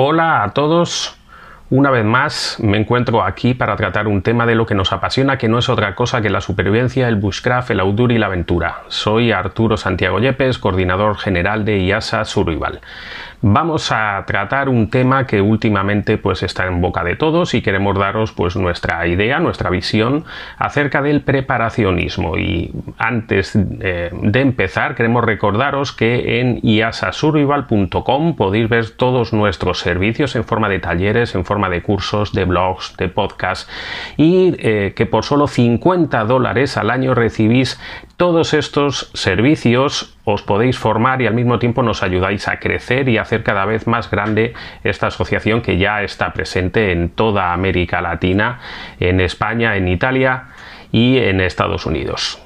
Hola a todos. Una vez más me encuentro aquí para tratar un tema de lo que nos apasiona, que no es otra cosa que la supervivencia, el bushcraft, el outdoor y la aventura. Soy Arturo Santiago Yepes, coordinador general de IASA Survival. Vamos a tratar un tema que últimamente pues está en boca de todos y queremos daros pues nuestra idea, nuestra visión acerca del preparacionismo. Y antes eh, de empezar queremos recordaros que en iasasurvival.com podéis ver todos nuestros servicios en forma de talleres, en forma de cursos, de blogs, de podcasts y eh, que por solo 50 dólares al año recibís todos estos servicios, os podéis formar y al mismo tiempo nos ayudáis a crecer y hacer cada vez más grande esta asociación que ya está presente en toda América Latina, en España, en Italia y en Estados Unidos.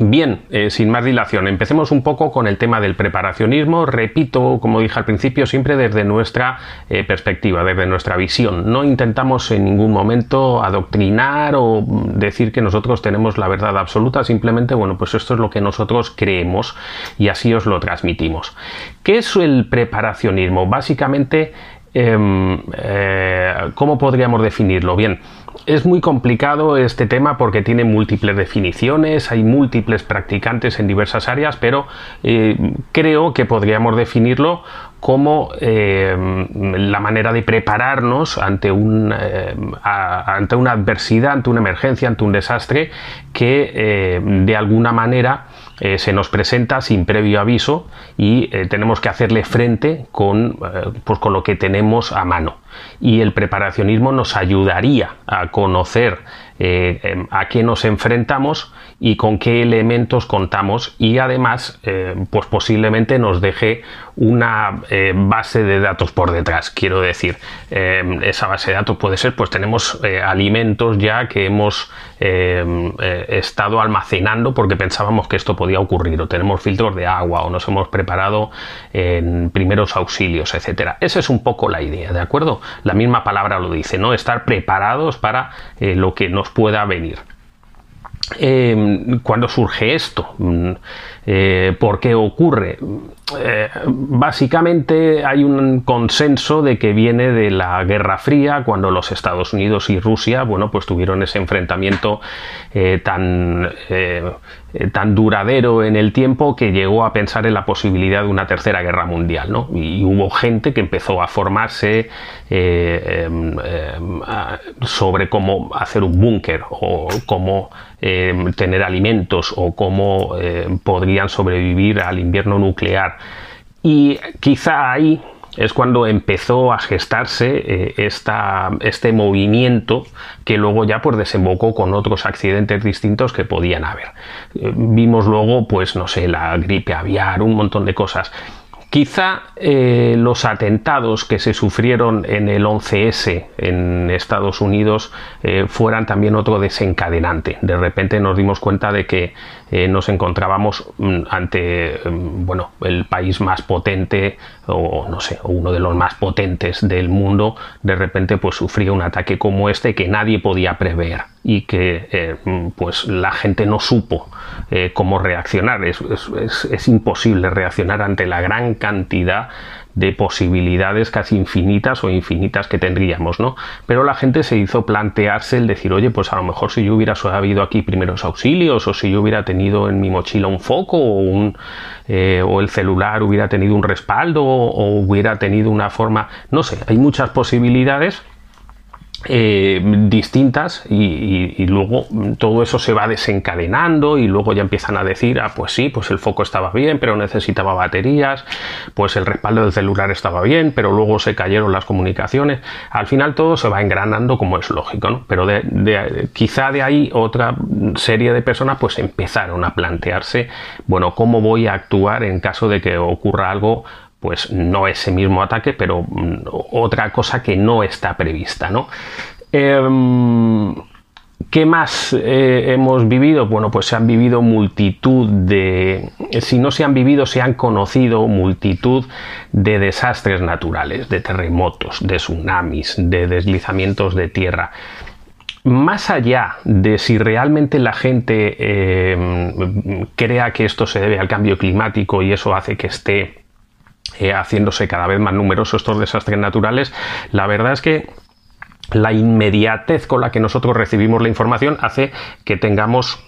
Bien, eh, sin más dilación, empecemos un poco con el tema del preparacionismo. Repito, como dije al principio, siempre desde nuestra eh, perspectiva, desde nuestra visión. No intentamos en ningún momento adoctrinar o decir que nosotros tenemos la verdad absoluta, simplemente, bueno, pues esto es lo que nosotros creemos y así os lo transmitimos. ¿Qué es el preparacionismo? Básicamente, em, eh, ¿cómo podríamos definirlo? Bien, es muy complicado este tema porque tiene múltiples definiciones, hay múltiples practicantes en diversas áreas, pero eh, creo que podríamos definirlo como eh, la manera de prepararnos ante, un, eh, ante una adversidad, ante una emergencia, ante un desastre que de alguna manera se nos presenta sin previo aviso y tenemos que hacerle frente con, pues con lo que tenemos a mano. Y el preparacionismo nos ayudaría a conocer eh, a qué nos enfrentamos y con qué elementos contamos. Y además eh, pues posiblemente nos deje una eh, base de datos por detrás quiero decir. Esa base de datos puede ser pues tenemos alimentos ya que hemos em, estado almacenando porque pensábamos que esto podía ocurrir o tenemos filtros de agua o nos hemos preparado en primeros auxilios etcétera. Esa es un poco la idea de acuerdo la misma palabra lo dice no estar preparados para lo que nos pueda venir. Em, cuando surge esto, mm, eh, ¿por qué ocurre? Eh, básicamente hay un consenso de que viene de la Guerra Fría, cuando los Estados Unidos y Rusia, bueno, pues tuvieron ese enfrentamiento eh, tan, tan duradero en el tiempo que llegó a pensar en la posibilidad de una tercera guerra mundial, ¿no? Y hubo gente que empezó a formarse em, em, sobre cómo hacer un búnker o cómo tener alimentos o cómo podrían sobrevivir al invierno nuclear y quizá ahí es cuando empezó a gestarse eh, este movimiento que luego ya pues desembocó con otros accidentes distintos que podían haber. Eh, vimos luego, pues no sé, la gripe aviar, un montón de cosas. Quizá eh, los atentados que se sufrieron en el 11S en Estados Unidos eh, fueran también otro desencadenante. De repente nos dimos cuenta de que eh, nos encontrábamos mm, ante mm, bueno, el país más potente o no sé, uno de los más potentes del mundo. De repente pues sufría un ataque como este que nadie podía prever y que mm, pues la gente no supo cómo reaccionar. Es, es imposible reaccionar ante la gran cantidad de posibilidades casi infinitas o infinitas que tendríamos, ¿no? Pero la gente se hizo plantearse el decir, oye, pues a lo mejor si yo hubiera sabido aquí primeros auxilios, o si yo hubiera tenido en mi mochila un foco, o, un, eh, o el celular hubiera tenido un respaldo, o hubiera tenido una forma, no sé, hay muchas posibilidades eh, distintas y, luego todo eso se va desencadenando y luego ya empiezan a decir, ah, pues sí, pues el foco estaba bien, pero necesitaba baterías, pues el respaldo del celular estaba bien, pero luego se cayeron las comunicaciones. Al final todo se va engranando como es lógico, ¿no? Pero quizá de ahí otra serie de personas pues empezaron a plantearse, bueno, ¿cómo voy a actuar en caso de que ocurra algo pues no ese mismo ataque, pero mm, otra cosa que no está prevista, ¿no? Em, ¿Qué más eh, hemos vivido? Bueno, pues se han vivido multitud de, si no se han vivido, se han conocido multitud de desastres naturales, de terremotos, de tsunamis, de deslizamientos de tierra. Más allá de si realmente la gente em, crea que esto se debe al cambio climático y eso hace que esté haciéndose cada vez más numerosos estos desastres naturales, la verdad es que la inmediatez con la que nosotros recibimos la información hace que tengamos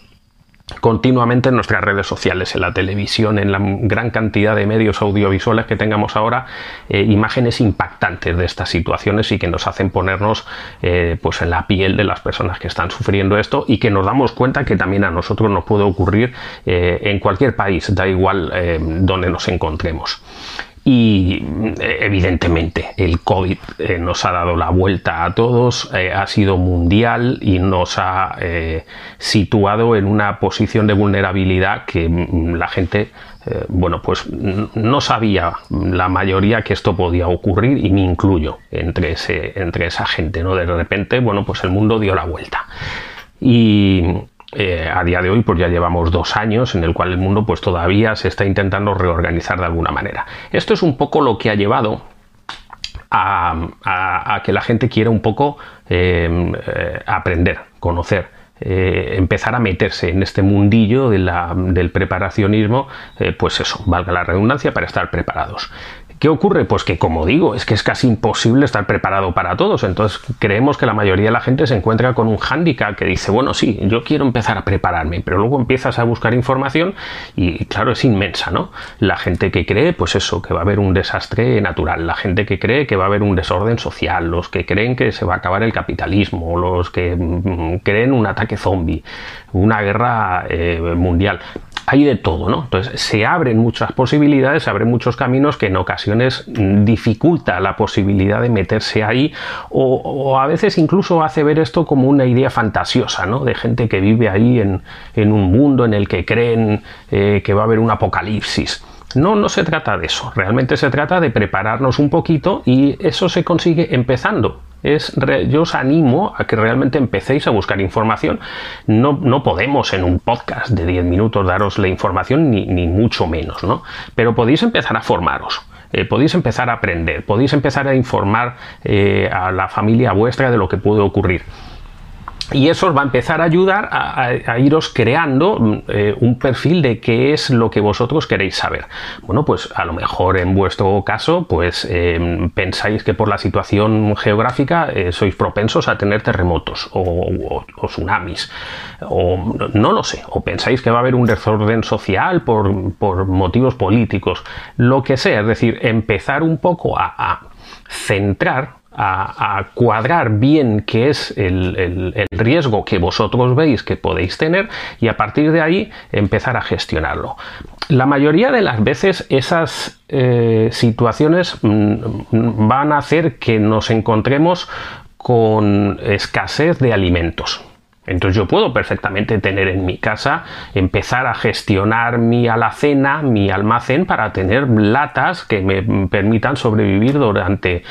continuamente en nuestras redes sociales, en la televisión, en la gran cantidad de medios audiovisuales que tengamos ahora, eh, imágenes impactantes de estas situaciones y que nos hacen ponernos eh, pues en la piel de las personas que están sufriendo esto y que nos damos cuenta que también a nosotros nos puede ocurrir eh, en cualquier país, da igual donde nos encontremos. Y evidentemente el COVID eh, nos ha dado la vuelta a todos, eh, ha sido mundial y nos ha eh, situado en una posición de vulnerabilidad que mm, la gente, bueno, pues no sabía la mayoría que esto podía ocurrir y me incluyo entre, ese, entre esa gente, ¿no? De repente, bueno, pues el mundo dio la vuelta. Y, eh, a día de hoy pues ya llevamos dos años en el cual el mundo pues todavía se está intentando reorganizar de alguna manera. Esto es un poco lo que ha llevado a, que la gente quiera un poco eh, eh, aprender, conocer, empezar a meterse en este mundillo del preparacionismo, pues eso, valga la redundancia, para estar preparados. ¿Qué ocurre? Pues que, como digo, es que es casi imposible estar preparado para todos. Entonces, creemos que la mayoría de la gente se encuentra con un hándicap que dice, bueno, sí, yo quiero empezar a prepararme, pero luego empiezas a buscar información y, claro, es inmensa, ¿no? La gente que cree, pues eso, que va a haber un desastre natural, la gente que cree que va a haber un desorden social, los que creen que se va a acabar el capitalismo, los que mm, creen un ataque zombie, una guerra eh, mundial hay de todo, ¿no? Entonces se abren muchas posibilidades, se abren muchos caminos que en ocasiones dificulta la posibilidad de meterse ahí o, a veces incluso hace ver esto como una idea fantasiosa, ¿no? De gente que vive ahí en, un mundo en el que creen eh, que va a haber un apocalipsis. No, no se trata de eso, realmente se trata de prepararnos un poquito y eso se consigue empezando yo os animo a que realmente empecéis a buscar información. No, no podemos en un podcast de 10 minutos daros la información, ni, mucho menos, ¿no? Pero podéis empezar a formaros. Eh, podéis empezar a aprender, podéis empezar a informar eh, a la familia vuestra de lo que puede ocurrir. Y eso os va a empezar a ayudar a, iros creando mm, eh, un perfil de qué es lo que vosotros queréis saber. Bueno, pues a lo mejor en vuestro caso, pues em, pensáis que por la situación geográfica eh, sois propensos a tener terremotos o, tsunamis, o no lo sé, o pensáis que va a haber un desorden social por, por motivos políticos, lo que sea, es decir, empezar un poco a centrar a, cuadrar bien qué es el, riesgo que vosotros veis que podéis tener y a partir de ahí empezar a gestionarlo. La mayoría de las veces esas eh, situaciones mm, van a hacer que nos encontremos con escasez de alimentos. Entonces yo puedo perfectamente tener en mi casa, empezar a gestionar mi alacena, mi almacén para tener latas que me permitan sobrevivir durante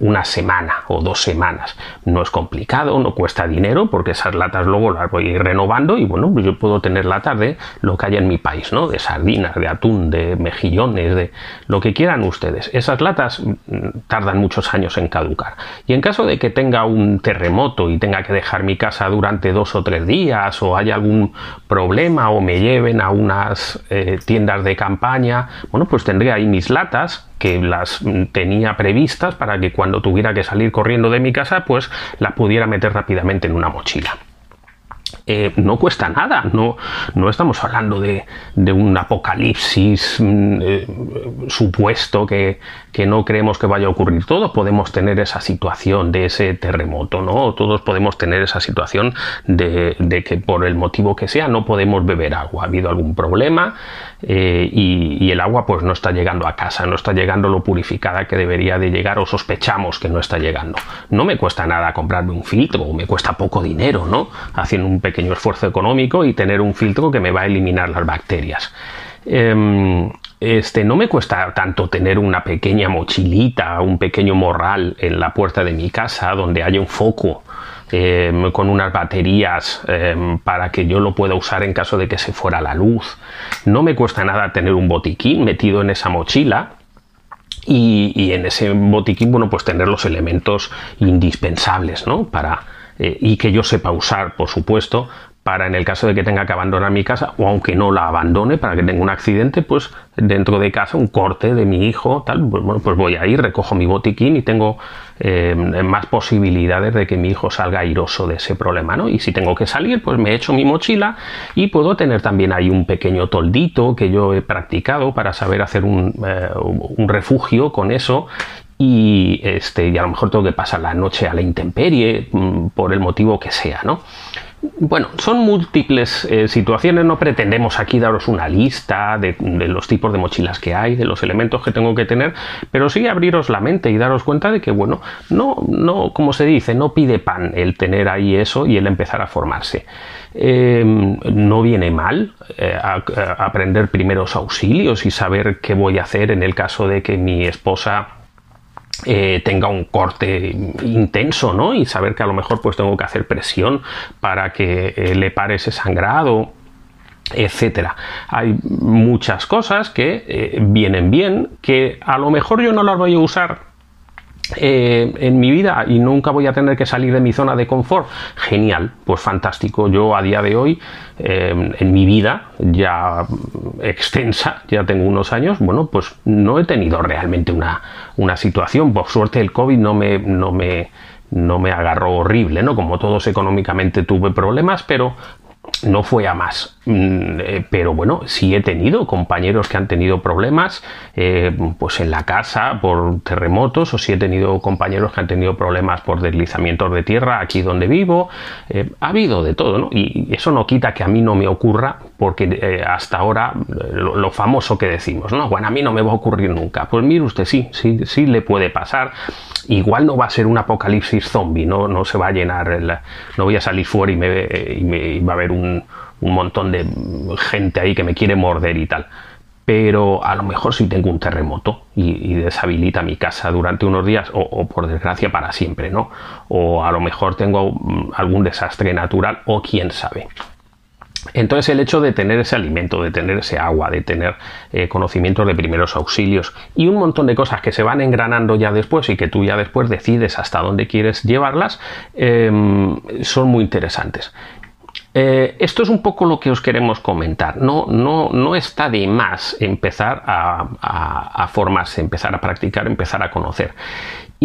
una semana o dos semanas. No es complicado, no cuesta dinero porque esas latas luego las voy a ir renovando y bueno, pues yo puedo tener latas de lo que hay en mi país, ¿no? De sardinas, de atún, de mejillones, de lo que quieran ustedes. Esas latas mm, tardan muchos años en caducar. Y en caso de que tenga un terremoto y tenga que dejar mi casa durante dos o tres días o haya algún problema o me lleven a unas eh, tiendas de campaña, bueno, pues tendré ahí mis latas que las tenía previstas para que cuando tuviera que salir corriendo de mi casa, pues las pudiera meter rápidamente en una mochila. Eh, no cuesta nada, no, no estamos hablando de, un apocalipsis mm, eh, supuesto que, no creemos que vaya a ocurrir. Todos podemos tener esa situación de ese terremoto, ¿no? Todos podemos tener esa situación de, que por el motivo que sea no podemos beber agua. Ha habido algún problema eh, y, el agua pues no está llegando a casa, no está llegando lo purificada que debería de llegar o sospechamos que no está llegando. No me cuesta nada comprarme un filtro, me cuesta poco dinero, ¿no? Haciendo un pequeño esfuerzo económico y tener un filtro que me va a eliminar las bacterias. Em, este, no me cuesta tanto tener una pequeña mochilita, un pequeño morral en la puerta de mi casa donde haya un foco em, con unas baterías em, para que yo lo pueda usar en caso de que se fuera la luz. No me cuesta nada tener un botiquín metido en esa mochila y, en ese botiquín, bueno, pues tener los elementos indispensables, ¿no? Para, eh, y que yo sepa usar, por supuesto, para en el caso de que tenga que abandonar mi casa o aunque no la abandone para que tenga un accidente, pues dentro de casa un corte de mi hijo, tal, pues bueno, pues voy ahí, recojo mi botiquín y tengo eh, más posibilidades de que mi hijo salga airoso de ese problema, ¿no? Y si tengo que salir, pues me echo mi mochila y puedo tener también ahí un pequeño toldito que yo he practicado para saber hacer un, eh, un refugio con eso y, este, y a lo mejor tengo que pasar la noche a la intemperie mm, por el motivo que sea, ¿no? Bueno, son múltiples eh, situaciones, no pretendemos aquí daros una lista de, los tipos de mochilas que hay, de los elementos que tengo que tener, pero sí abriros la mente y daros cuenta de que, bueno, no, no, como se dice, no pide pan el tener ahí eso y el empezar a formarse. Em, no viene mal eh, aprender primeros auxilios y saber qué voy a hacer en el caso de que mi esposa eh, tenga un corte intenso, ¿no? Y saber que a lo mejor pues tengo que hacer presión para que eh, le pare ese sangrado, etcétera. Hay muchas cosas que eh, vienen bien, que a lo mejor yo no las voy a usar eh, en mi vida y nunca voy a tener que salir de mi zona de confort, genial, pues fantástico. Yo a día de hoy, eh, en mi vida ya extensa, ya tengo unos años, bueno, pues no he tenido realmente una, una situación. Por suerte el COVID no me, no me, no me agarró horrible, ¿no? Como todos económicamente tuve problemas, pero no fue a más. Mm, eh, pero bueno, sí he tenido compañeros que han tenido problemas eh, pues en la casa por terremotos o sí he tenido compañeros que han tenido problemas por deslizamientos de tierra aquí donde vivo. Eh, ha habido de todo, ¿no? Y eso no quita que a mí no me ocurra porque hasta ahora lo, famoso que decimos, ¿no? Bueno, a mí no me va a ocurrir nunca. Pues mire usted, sí, sí, sí le puede pasar. Igual no va a ser un apocalipsis zombie, no, no se va a llenar, no voy a salir fuera y, me, y me va a haber un un, montón de gente ahí que me quiere morder y tal pero a lo mejor si tengo un terremoto y, deshabilita mi casa durante unos días o, por desgracia para siempre, ¿no? O a lo mejor tengo algún desastre natural o quién sabe. Entonces el hecho de tener ese alimento, de tener ese agua, de tener eh, conocimientos de primeros auxilios y un montón de cosas que se van engranando ya después y que tú ya después decides hasta dónde quieres llevarlas, em, son muy interesantes. Eh, esto es un poco lo que os queremos comentar. No, no, no está de más empezar a, formarse, empezar a practicar, empezar a conocer.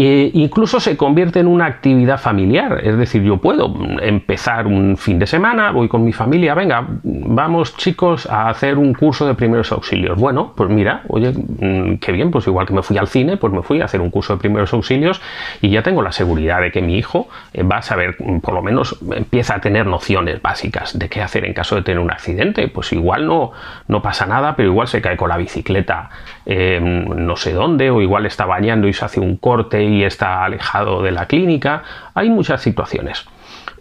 E incluso se convierte en una actividad familiar. Es decir, yo puedo empezar un fin de semana, voy con mi familia, venga, vamos chicos a hacer un curso de primeros auxilios. Bueno, pues mira, oye, mm, qué bien, pues igual que me fui al cine, pues me fui a hacer un curso de primeros auxilios y ya tengo la seguridad de que mi hijo eh, va a saber, mm, por lo menos empieza a tener nociones básicas de qué hacer en caso de tener un accidente. Pues igual no, no pasa nada, pero igual se cae con la bicicleta eh, no sé dónde, o igual está bañando y se hace un corte y está alejado de la clínica. Hay muchas situaciones.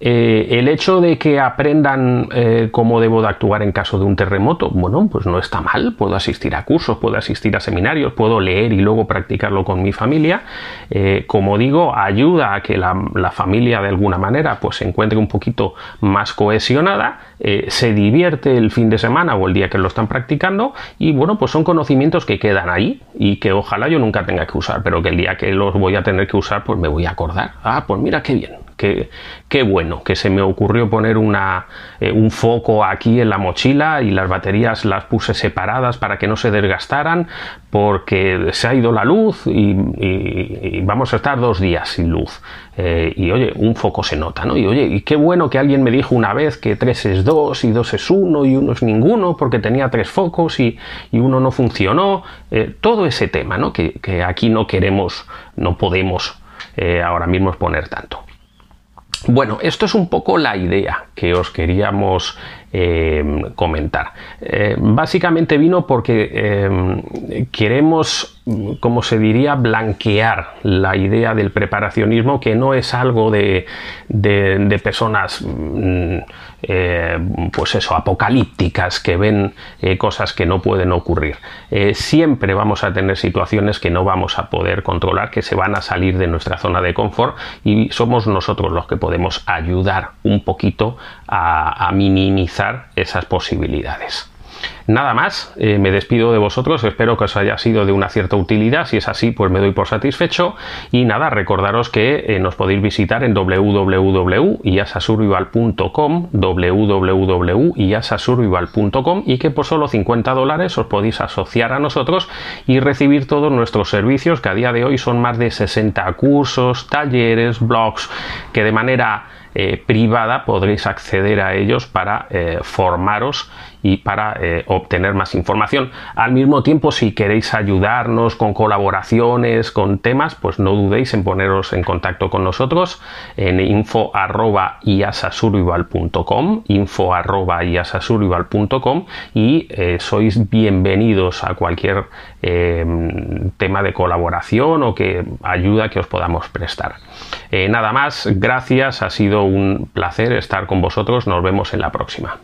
Eh, el hecho de que aprendan eh, cómo debo de actuar en caso de un terremoto, bueno, pues no está mal. Puedo asistir a cursos, puedo asistir a seminarios, puedo leer y luego practicarlo con mi familia. Eh, como digo, ayuda a que la, familia de alguna manera pues se encuentre un poquito más cohesionada, se divierte el fin de semana o el día que lo están practicando y bueno, pues son conocimientos que quedan ahí y que ojalá yo nunca tenga que usar, pero que el día que los voy a tener que usar pues me voy a acordar. Ah, pues mira qué bien, qué, bueno que se me ocurrió poner una, eh, un foco aquí en la mochila y las baterías las puse separadas para que no se desgastaran porque se ha ido la luz y, vamos a estar dos días sin luz. Eh, y oye, un foco se nota, ¿no? Y oye, y qué bueno que alguien me dijo una vez que tres es dos y dos es uno y uno es ninguno porque tenía tres focos y, uno no funcionó. Eh, todo ese tema, ¿no? Que, aquí no queremos, no podemos ahora mismo exponer tanto. Bueno, esto es un poco la idea que os queríamos eh, comentar. Eh, básicamente vino porque eh, queremos, como se diría, blanquear la idea del preparacionismo, que no es algo de, de personas mm, eh, pues eso, apocalípticas que ven eh, cosas que no pueden ocurrir. Eh, siempre vamos a tener situaciones que no vamos a poder controlar, que se van a salir de nuestra zona de confort y somos nosotros los que podemos ayudar un poquito a minimizar esas posibilidades. Nada más, eh, me despido de vosotros, espero que os haya sido de una cierta utilidad, si es así pues me doy por satisfecho y nada, recordaros que eh, nos podéis visitar en www.iasasurvival.com www.iasasurvival.com y que por solo 50 dólares os podéis asociar a nosotros y recibir todos nuestros servicios que a día de hoy son más de 60 cursos, talleres, blogs que de manera eh, privada podréis acceder a ellos para formaros y para eh, obtener más información. Al mismo tiempo, si queréis ayudarnos con colaboraciones, con temas, pues no dudéis en poneros en contacto con nosotros en info.iasasurvival.com info.iasasurvival.com y sois bienvenidos a cualquier tema de colaboración o que ayuda que os podamos prestar. nada más, gracias, ha sido un placer estar con vosotros. Nos vemos en la próxima.